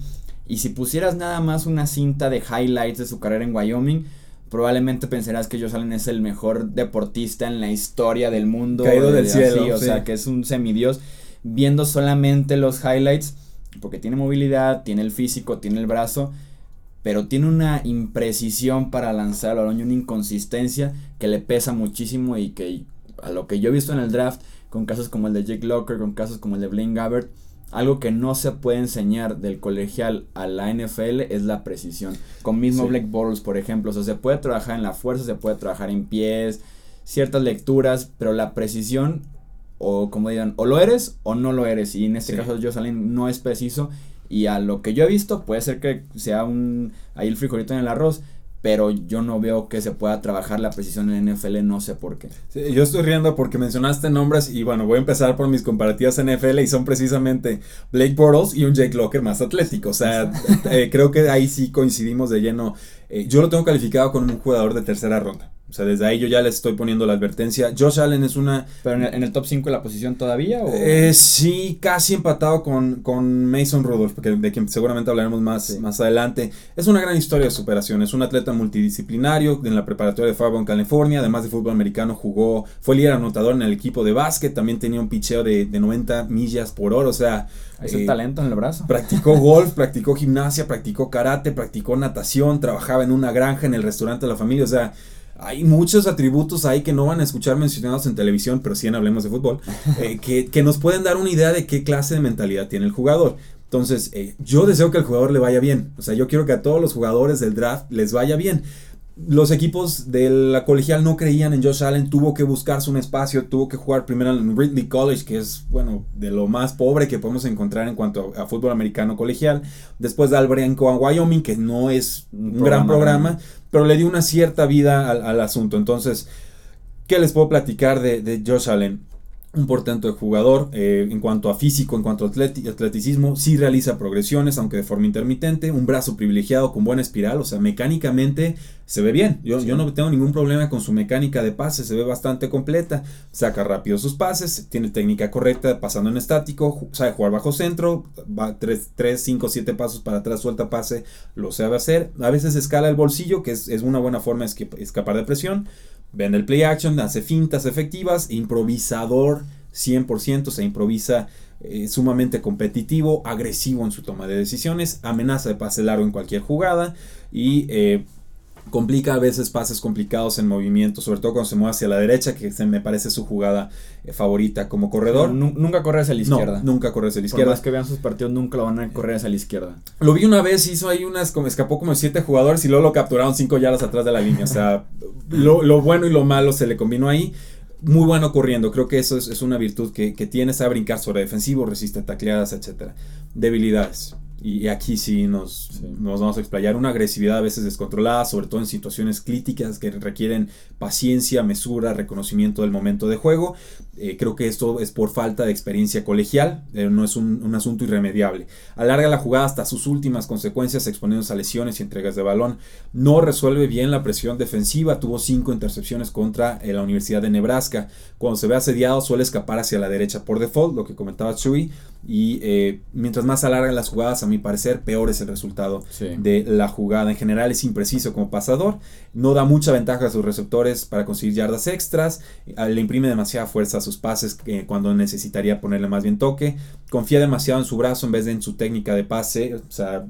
y si pusieras nada más una cinta de highlights de su carrera en Wyoming, probablemente pensarás que Josh Allen es el mejor deportista en la historia del mundo. Caído del cielo. o sea, que es un semidios. Viendo solamente los highlights, porque tiene movilidad, tiene el físico, tiene el brazo, pero tiene una imprecisión para lanzar el balón y una inconsistencia que le pesa muchísimo y que a lo que yo he visto en el draft, con casos como el de Jake Locker, con casos como el de Blaine Gabbert, algo que no se puede enseñar del colegial a la NFL es la precisión. Con mismo Black Bortles, por ejemplo. O sea, se puede trabajar en la fuerza, se puede trabajar en pies, ciertas lecturas, pero la precisión, o como digan, o lo eres o no lo eres. Y en este caso, Josh Allen no es preciso. Y a lo que yo he visto, puede ser que sea un ahí el frijolito en el arroz pero yo no veo que se pueda trabajar la precisión en NFL, no sé por qué. yo estoy riendo porque mencionaste nombres y bueno, voy a empezar por mis comparativas en NFL y son precisamente Blake Bortles y un Jake Locker más atlético, o sea, eh, creo que ahí sí coincidimos de lleno. Eh, yo lo tengo calificado como un jugador de tercera ronda. O sea, desde ahí yo ya les estoy poniendo la advertencia. Josh Allen es una... ¿Pero en el, top 5 de la posición todavía? O? Eh, sí, casi empatado con, con Mason Rudolph, porque de quien seguramente hablaremos más, más adelante. Es una gran historia de superación. Es un atleta multidisciplinario en la preparatoria de Farbon, California. Además de fútbol americano, jugó, fue líder anotador en el equipo de básquet. También tenía un picheo de, de 90 millas por hora. O sea, es eh, talento en el brazo. Practicó golf, practicó gimnasia, practicó karate, practicó natación, trabajaba en una granja, en el restaurante de la familia. O sea, hay muchos atributos ahí que no van a escuchar mencionados en televisión, pero sí en Hablemos de Fútbol, eh, que, nos pueden dar una idea de qué clase de mentalidad tiene el jugador. Entonces, eh, yo deseo que al jugador le vaya bien. O sea, yo quiero que a todos los jugadores del draft les vaya bien los equipos de la colegial no creían en Josh Allen, tuvo que buscarse un espacio, tuvo que jugar primero en Ridley College, que es, bueno, de lo más pobre que podemos encontrar en cuanto a, fútbol americano colegial. Después de Albrenco a Wyoming, que no es un, gran programa, pero le dio una cierta vida al, asunto. Entonces, ¿qué les puedo platicar de, de Josh Allen? Un portento de jugador eh, en cuanto a físico, en cuanto a atleticismo, sí realiza progresiones, aunque de forma intermitente, un brazo privilegiado con buena espiral, o sea, mecánicamente se ve bien. Yo, yo no tengo ningún problema con su mecánica de pase, se ve bastante completa, saca rápido sus pases, tiene técnica correcta pasando en estático, sabe jugar bajo centro, va 3, 5, 7 pasos para atrás, suelta pase, lo sabe hacer. A veces escala el bolsillo, que es, es una buena forma de escapar de presión Vende el play action, hace fintas efectivas, improvisador 100%, se improvisa eh, sumamente competitivo, agresivo en su toma de decisiones, amenaza de pase largo en cualquier jugada y eh, complica a veces pases complicados en movimiento, sobre todo cuando se mueve hacia la derecha, que se me parece su jugada eh, favorita como corredor. nunca corre hacia la izquierda. nunca corre hacia la izquierda. Por que vean sus partidos, nunca lo van a correr hacia la izquierda. Lo vi una vez, hizo ahí unas, como escapó como siete jugadores y luego lo capturaron cinco yardas atrás de la línea. O sea, lo, bueno y lo malo se le combinó ahí. Muy bueno corriendo, creo que eso es, una virtud que, que tiene, sabe brincar sobre defensivo, resiste tacleadas, etc. Debilidades y aquí sí nos, nos, vamos a explayar una agresividad a veces descontrolada, sobre todo en situaciones críticas que requieren paciencia, mesura, reconocimiento del momento de juego. Eh, creo que esto es por falta de experiencia colegial, eh, no es un, un, asunto irremediable. Alarga la jugada hasta sus últimas consecuencias, exponiéndose a lesiones y entregas de balón. No resuelve bien la presión defensiva, tuvo cinco intercepciones contra eh, la Universidad de Nebraska. Cuando se ve asediado suele escapar hacia la derecha por default, lo que comentaba Chuy, y mientras más alargan las jugadas, a mi parecer, peor es el resultado de la jugada. En general es impreciso como pasador, no da mucha ventaja a sus receptores para conseguir yardas extras, le imprime demasiada fuerza a sus pases cuando necesitaría ponerle más bien toque, confía demasiado en su brazo en vez de en su técnica de pase, o sea,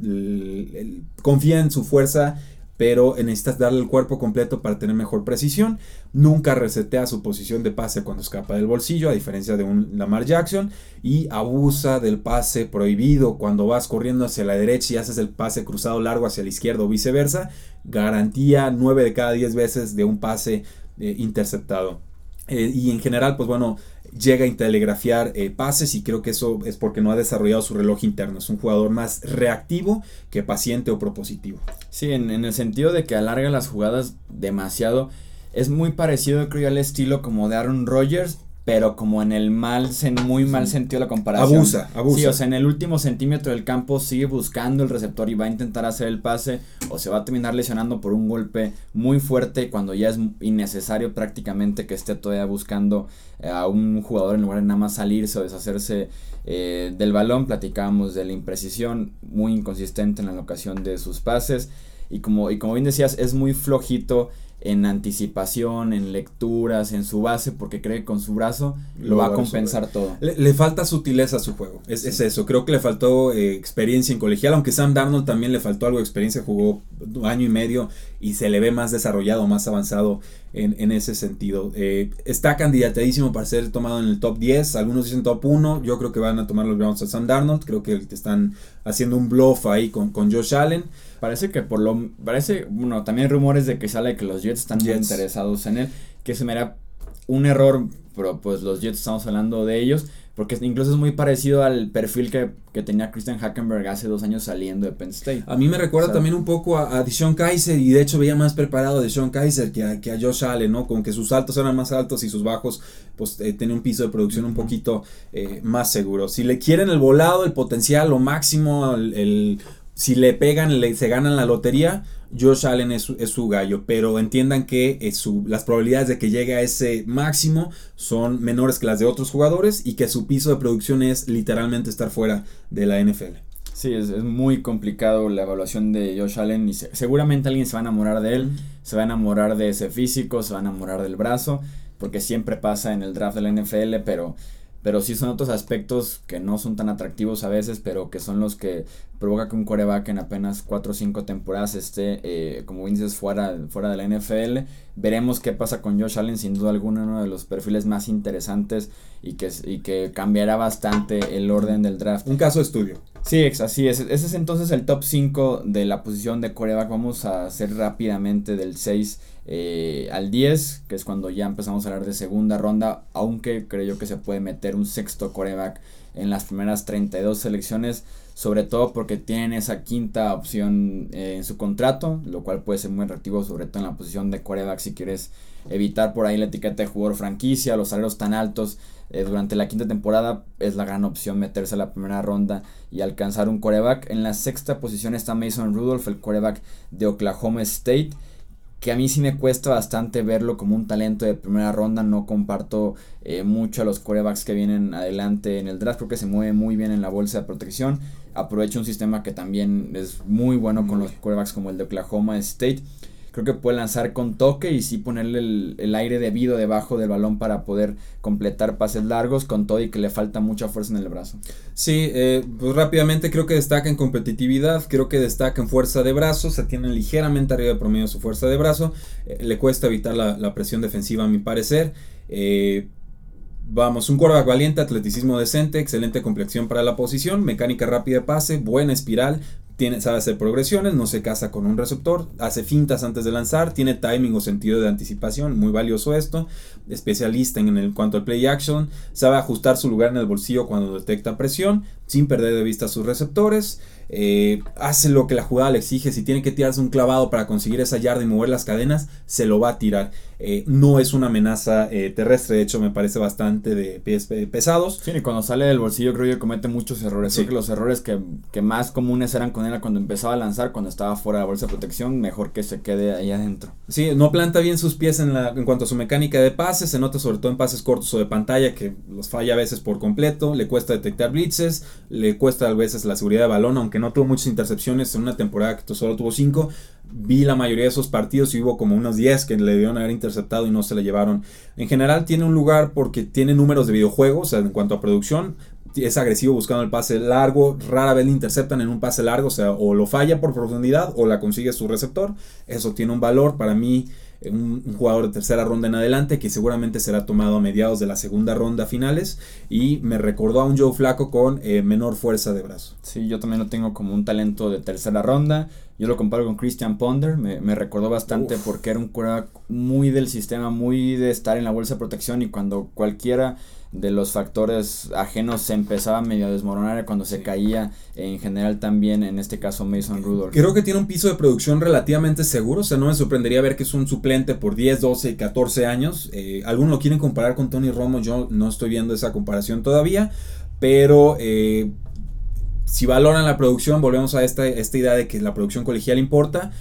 confía en su fuerza pero necesitas darle el cuerpo completo para tener mejor precisión. Nunca resetea su posición de pase cuando escapa del bolsillo, a diferencia de un Lamar Jackson. Y abusa del pase prohibido cuando vas corriendo hacia la derecha y haces el pase cruzado largo hacia la izquierda o viceversa. Garantía 9 de cada 10 veces de un pase eh, interceptado. Eh, y en general, pues bueno, llega a telegrafiar eh, pases y creo que eso es porque no ha desarrollado su reloj interno. Es un jugador más reactivo que paciente o propositivo. Sí, en, en el sentido de que alarga las jugadas demasiado. Es muy parecido, creo, al estilo como de Aaron Rodgers, pero como en el mal, muy mal sentido la comparación. Abusa, abusa. Sí, o sea, en el último centímetro del campo sigue buscando el receptor y va a intentar hacer el pase o se va a terminar lesionando por un golpe muy fuerte cuando ya es innecesario prácticamente que esté todavía buscando eh, a un jugador en lugar de nada más salirse o deshacerse eh, del balón. Platicábamos de la imprecisión muy inconsistente en la locación de sus pases. y como, y como bien decías, es muy flojito en anticipación, en lecturas, en su base, porque cree que con su brazo lo, va a compensar todo. Le, falta sutileza a su juego, es, eso. Creo que le faltó eh, experiencia en colegial, aunque Sam Darnold también le faltó algo de experiencia, jugó año y medio y se le ve más desarrollado, más avanzado en, ese sentido. Eh, está candidatadísimo para ser tomado en el top 10, algunos dicen top 1, yo creo que van a tomar los Browns a Sam Darnold, creo que están haciendo un bluff ahí con, con Josh Allen. Parece que por lo. Parece. Bueno, también hay rumores de que sale que los Jets están muy interesados en él. Que se me era un error. Pero pues los Jets estamos hablando de ellos. Porque incluso es muy parecido al perfil que, tenía Christian Hackenberg hace dos años saliendo de Penn State. A mí me recuerda también un poco a, a Deshaun Kaiser y de hecho veía más preparado a Deshaun Kaiser que a, que a Josh Allen, ¿no? Como que sus altos eran más altos y sus bajos pues eh, un piso de producción un poquito eh, más seguro. Si le quieren el volado, el potencial, lo máximo, el si le pegan, le, se ganan la lotería, Josh Allen es, su gallo, pero entiendan que es su, las probabilidades de que llegue a ese máximo son menores que las de otros jugadores y que su piso de producción es literalmente estar fuera de la NFL. Sí, es, muy complicado la evaluación de Josh Allen y seguramente alguien se va a enamorar de él, se va a enamorar de ese físico, se va a enamorar del brazo, porque siempre pasa en el draft de la NFL, pero pero sí son otros aspectos que no son tan atractivos a veces, pero que son los que provoca que un coreback en apenas 4 o 5 temporadas esté, eh, como dices, fuera, fuera de la NFL. Veremos qué pasa con Josh Allen, sin duda alguna, uno de los perfiles más interesantes y que, y que cambiará bastante el orden del draft. Un caso de estudio. Sí, así es. Ese es entonces el top 5 de la posición de coreback. Vamos a hacer rápidamente del 6 eh, al 10, que es cuando ya empezamos a hablar de segunda ronda, aunque creo que se puede meter un sexto coreback en las primeras 32 selecciones, sobre todo porque tienen esa quinta opción eh, en su contrato, lo cual puede ser muy atractivo, sobre todo en la posición de coreback si quieres evitar por ahí la etiqueta de jugador franquicia, los salarios tan altos. Eh, durante la quinta temporada es la gran opción meterse a la primera ronda y alcanzar un coreback. En la sexta posición está Mason Rudolph, el coreback de Oklahoma State que a mí sí me cuesta bastante verlo como un talento de primera ronda. No comparto eh, mucho a los quarterbacks que vienen adelante en el draft. Creo que se mueve muy bien en la bolsa de protección. Aprovecha un sistema que también es muy bueno con los quarterbacks como el de Oklahoma State creo que puede lanzar con toque y sí ponerle el, aire debido debajo del balón para poder completar pases largos con todo y que le falta mucha fuerza en el brazo. Sí, eh, pues rápidamente creo que destaca en competitividad, creo que destaca en fuerza de brazo, se tiene ligeramente arriba de promedio su fuerza de brazo, eh, le cuesta evitar la, presión defensiva a mi parecer. Eh, Vamos, un quarterback valiente, atleticismo decente, excelente complexión para la posición, mecánica rápida de pase, buena espiral, sabe hacer progresiones, no se casa con un receptor, hace fintas antes de lanzar, tiene timing o sentido de anticipación, muy valioso esto, especialista en el cuanto al play action, sabe ajustar su lugar en el bolsillo cuando detecta presión, sin perder de vista sus receptores, eh, hace lo que la jugada le exige, si tiene que tirarse un clavado para conseguir esa yarda y mover las cadenas, se lo va a tirar. Eh, no es una amenaza eh, terrestre, de hecho me parece bastante de pies pesados. Sí, y cuando sale del bolsillo creo que comete muchos errores. Sí. que los errores que, que, más comunes eran con él cuando empezaba a lanzar, cuando estaba fuera de la bolsa de protección, mejor que se quede ahí adentro. Sí, no planta bien sus pies en, la, en cuanto a su mecánica de pases, se nota sobre todo en pases cortos o de pantalla que los falla a veces por completo, le cuesta detectar blitzes, le cuesta a veces la seguridad de balón, aunque no tuvo muchas intercepciones en una temporada que solo tuvo 5. Vi la mayoría de esos partidos y hubo como unos 10 que le dieron haber interceptado y no se le llevaron. En general tiene un lugar porque tiene números de videojuegos en cuanto a producción. Es agresivo buscando el pase largo, rara vez le interceptan en un pase largo, o sea, o lo falla por profundidad o la consigue su receptor. Eso tiene un valor para mí un, jugador de tercera ronda en adelante que seguramente será tomado a mediados de la segunda ronda finales y me recordó a un Joe Flaco con eh, menor fuerza de brazo. Sí, yo también lo tengo como un talento de tercera ronda. Yo lo comparo con Christian Ponder, me, me recordó bastante porque era un quarterback muy del sistema, muy de estar en la bolsa de protección y cuando cualquiera de los factores ajenos se empezaba medio a desmoronar cuando se caía en general también en este caso Mason Rudolph. Creo que tiene un piso de producción relativamente seguro, o sea, no me sorprendería ver que es un suplente por 10, 12, 14 años. Eh, algunos lo quieren comparar con Tony Romo, yo no estoy viendo esa comparación todavía, pero eh, si valoran la producción, volvemos a esta, esta idea de que la producción colegial importa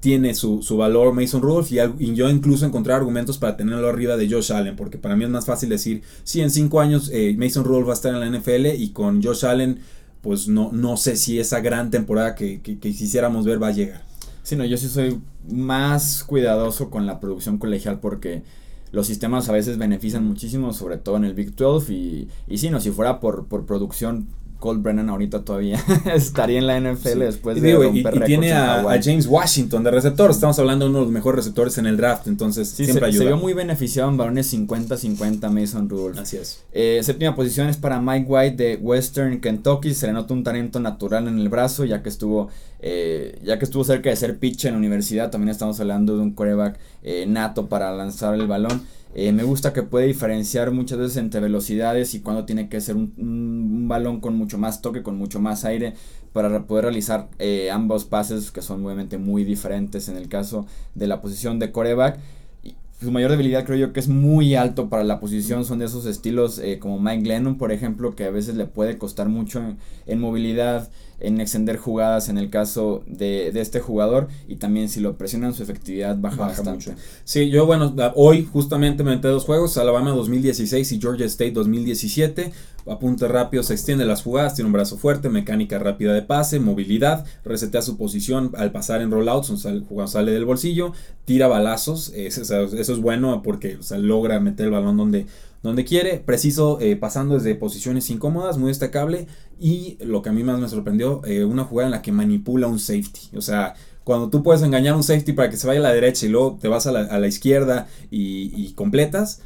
tiene su, valor Mason Rudolph y, yo incluso encontré argumentos para tenerlo arriba de Josh Allen, porque para mí es más fácil decir, sí, en cinco años eh, Mason Rudolph va a estar en la NFL y con Josh Allen, pues no, no sé si esa gran temporada que, quisiéramos ver va a llegar. Sí, no, yo sí soy más cuidadoso con la producción colegial porque los sistemas a veces benefician muchísimo, sobre todo en el Big 12 y, y sí, no, si fuera por, por producción Colt Brennan ahorita todavía estaría en la NFL después de y, y tiene a, James Washington de receptor. Estamos hablando de uno de los mejores receptores en el draft, entonces siempre se, ayuda. Se vio muy beneficiado en balones 50-50 Mason Rudolph. Así es. Eh, séptima posición es para Mike White de Western Kentucky. Se le nota un talento natural en el brazo, ya que estuvo, eh, ya que estuvo cerca de ser pitch en la universidad. También estamos hablando de un coreback eh, nato para lanzar el balón. Eh, me gusta que puede diferenciar muchas veces entre velocidades y cuando tiene que ser un, balón con mucho más toque, con mucho más aire, para poder realizar eh, ambos pases que son obviamente muy diferentes en el caso de la posición de coreback. Su mayor debilidad creo yo que es muy alto para la posición, son de esos estilos eh, como Mike Lennon, por ejemplo, que a veces le puede costar mucho en movilidad en extender jugadas en el caso de, de este jugador y también si lo presionan su efectividad baja, bastante. Mucho. Sí, yo bueno, hoy justamente me metí dos juegos, Alabama 2016 y Georgia State 2017. Apunte rápido, se extiende las jugadas, tiene un brazo fuerte, mecánica rápida de pase, movilidad, resetea su posición al pasar en rollouts, el jugador sale del bolsillo, tira balazos, eso, eso es bueno porque logra meter el balón donde donde quiere, preciso, eh, pasando desde posiciones incómodas, muy destacable. Y lo que a mí más me sorprendió, eh, una jugada en la que manipula un safety. O sea, cuando tú puedes engañar un safety para que se vaya a la derecha y luego te vas a la, izquierda y, completas,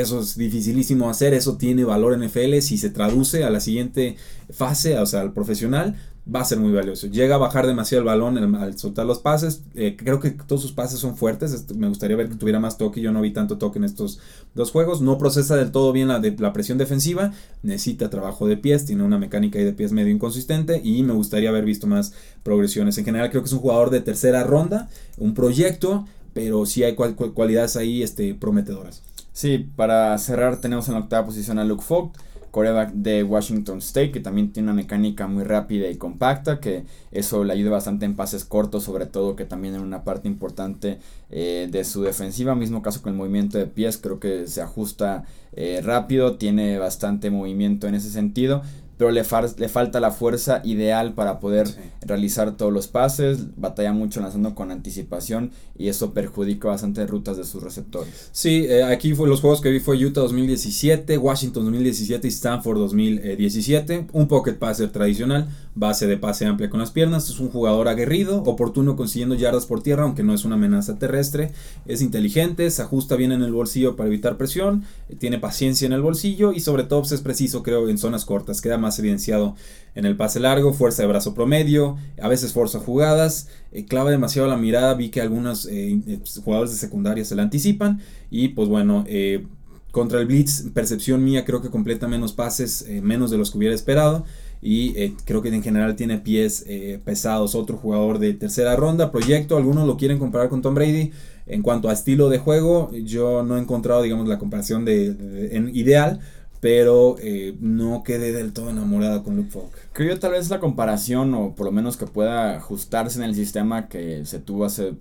eso es dificilísimo hacer, eso tiene valor en FL si se traduce a la siguiente fase, o sea, al profesional va a ser muy valioso. Llega a bajar demasiado el balón al soltar los pases. Eh, creo que todos sus pases son fuertes. Me gustaría ver que tuviera más toque. Yo no vi tanto toque en estos dos juegos. No procesa del todo bien la, de, la presión defensiva. Necesita trabajo de pies. Tiene una mecánica de pies medio inconsistente. Y me gustaría haber visto más progresiones. En general creo que es un jugador de tercera ronda. Un proyecto. Pero sí hay cualidades ahí este, prometedoras. Sí, para cerrar tenemos en la octava posición a Luke Vogt coreback de Washington State, que también tiene una mecánica muy rápida y compacta, que eso le ayuda bastante en pases cortos, sobre todo que también en una parte importante eh, de su defensiva, mismo caso con el movimiento de pies, creo que se ajusta eh, rápido, tiene bastante movimiento en ese sentido, pero le, le falta la fuerza ideal para poder realizar todos los pases, batalla mucho lanzando con anticipación y eso perjudica bastante rutas de sus receptores. Sí, eh, aquí fue los juegos que vi fue Utah 2017, Washington 2017 y Stanford 2017, un pocket passer tradicional, base de pase amplia con las piernas, es un jugador aguerrido, oportuno consiguiendo yardas por tierra, aunque no es una amenaza terrestre, es inteligente, se ajusta bien en el bolsillo para evitar presión, tiene paciencia en el bolsillo y sobre todo pues, es preciso creo en zonas cortas, queda más evidenciado en el pase largo, fuerza de brazo promedio, a veces fuerza jugadas, eh, clava demasiado la mirada, vi que algunos eh, eh, jugadores de secundaria se la anticipan y pues bueno, contra el Blitz, percepción mía, creo que completa menos pases, menos de los que hubiera esperado y creo que en general tiene pies pesados. Otro jugador de tercera ronda, proyecto, algunos lo quieren comparar con Tom Brady. En cuanto a estilo de juego, yo no he encontrado, digamos, la comparación de, en ideal, pero eh, no quedé del todo enamorada con Luke Falk. Creo yo tal vez la comparación, o por lo menos que pueda ajustarse en el sistema que se tuvo hace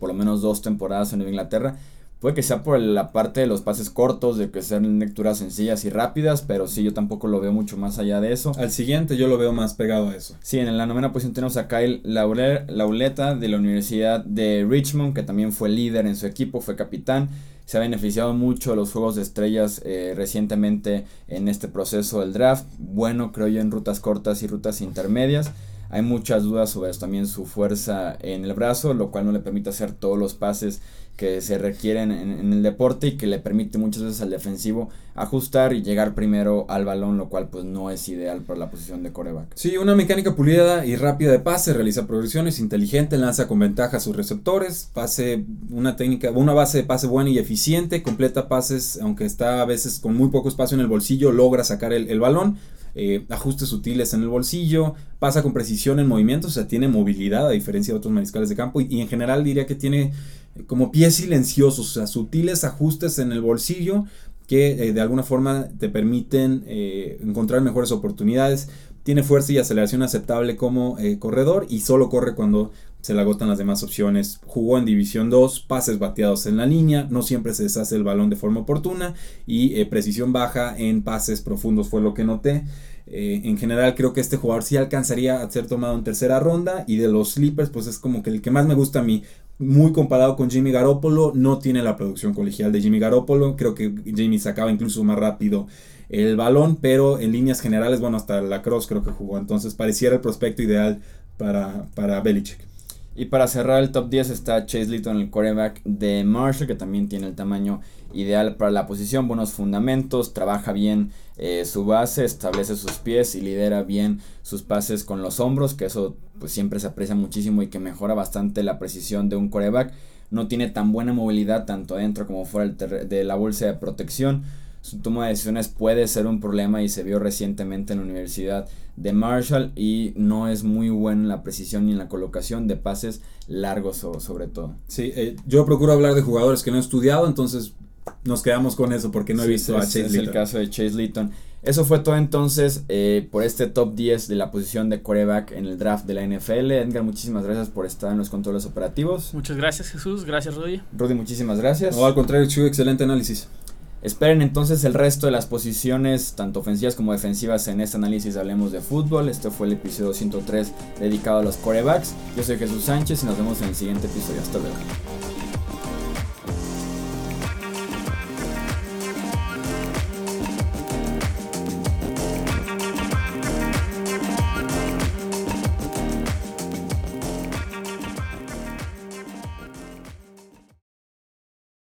por lo menos dos temporadas en Inglaterra, puede que sea por la parte de los pases cortos, de que sean lecturas sencillas y rápidas, pero sí, yo tampoco lo veo mucho más allá de eso. Al siguiente yo lo veo más pegado a eso. Sí, en la novena posición tenemos a Kyle Lauleta de la Universidad de Richmond, que también fue líder en su equipo, fue capitán se ha beneficiado mucho de los juegos de estrellas eh, recientemente en este proceso del draft. Bueno, creo yo, en rutas cortas y rutas intermedias. Hay muchas dudas sobre también su fuerza en el brazo, lo cual no le permite hacer todos los pases que se requieren en, el deporte y que le permite muchas veces al defensivo ajustar y llegar primero al balón, lo cual pues no es ideal para la posición de coreback. Sí, una mecánica pulida y rápida de pase, realiza progresiones, inteligente, lanza con ventaja a sus receptores, pase una técnica, una base de pase buena y eficiente, completa pases, aunque está a veces con muy poco espacio en el bolsillo, logra sacar el, balón. Eh, ajustes sutiles en el bolsillo, pasa con precisión en movimientos, o sea, tiene movilidad a diferencia de otros mariscales de campo y en general diría que tiene como pies silenciosos, o sea, sutiles ajustes en el bolsillo que eh, de alguna forma te permiten eh, encontrar mejores oportunidades. Tiene fuerza y aceleración aceptable como eh, corredor y solo corre cuando se le agotan las demás opciones. Jugó en División 2, pases bateados en la línea, no siempre se deshace el balón de forma oportuna y precisión baja en pases profundos fue lo que noté. En general creo que este jugador sí alcanzaría a ser tomado en tercera ronda y de los sleepers pues es como que el que más me gusta a mí. Muy comparado con Jimmy Garoppolo, no tiene la producción colegial de Jimmy Garoppolo. Creo que Jimmy sacaba incluso más rápido el balón, pero en líneas generales, bueno, hasta la cross creo que jugó. Entonces pareciera el prospecto ideal para, para Belichick. Y para cerrar el top 10 está Chase Litton, el quarterback de Marshall, que también tiene el tamaño ideal para la posición, buenos fundamentos, trabaja bien eh, su base, establece sus pies y lidera bien sus pases con los hombros, que eso pues siempre se aprecia muchísimo y que mejora bastante la precisión de un coreback. No tiene tan buena movilidad tanto dentro como fuera de la bolsa de protección. Su toma de decisiones puede ser un problema y se vio recientemente en la Universidad de Marshall y no es muy buena en la precisión en la colocación de pases largos sobre todo. Sí, eh, yo procuro hablar de jugadores que no he estudiado, entonces nos quedamos con eso porque no he visto a Chase es el caso de Chase Litton. Eso fue todo entonces eh, por este top 10 de la posición de coreback en el draft de la NFL. Edgar, muchísimas gracias por estar en los controles operativos. Muchas gracias Jesús, gracias Rudy. Rudy, muchísimas gracias. No, al contrario, Chu, excelente análisis. Esperen entonces el resto de las posiciones, tanto ofensivas como defensivas, en este análisis Hablemos de Fútbol. Este fue el episodio 103 dedicado a los corebacks. Yo soy Jesús Sánchez y nos vemos en el siguiente episodio. Hasta luego.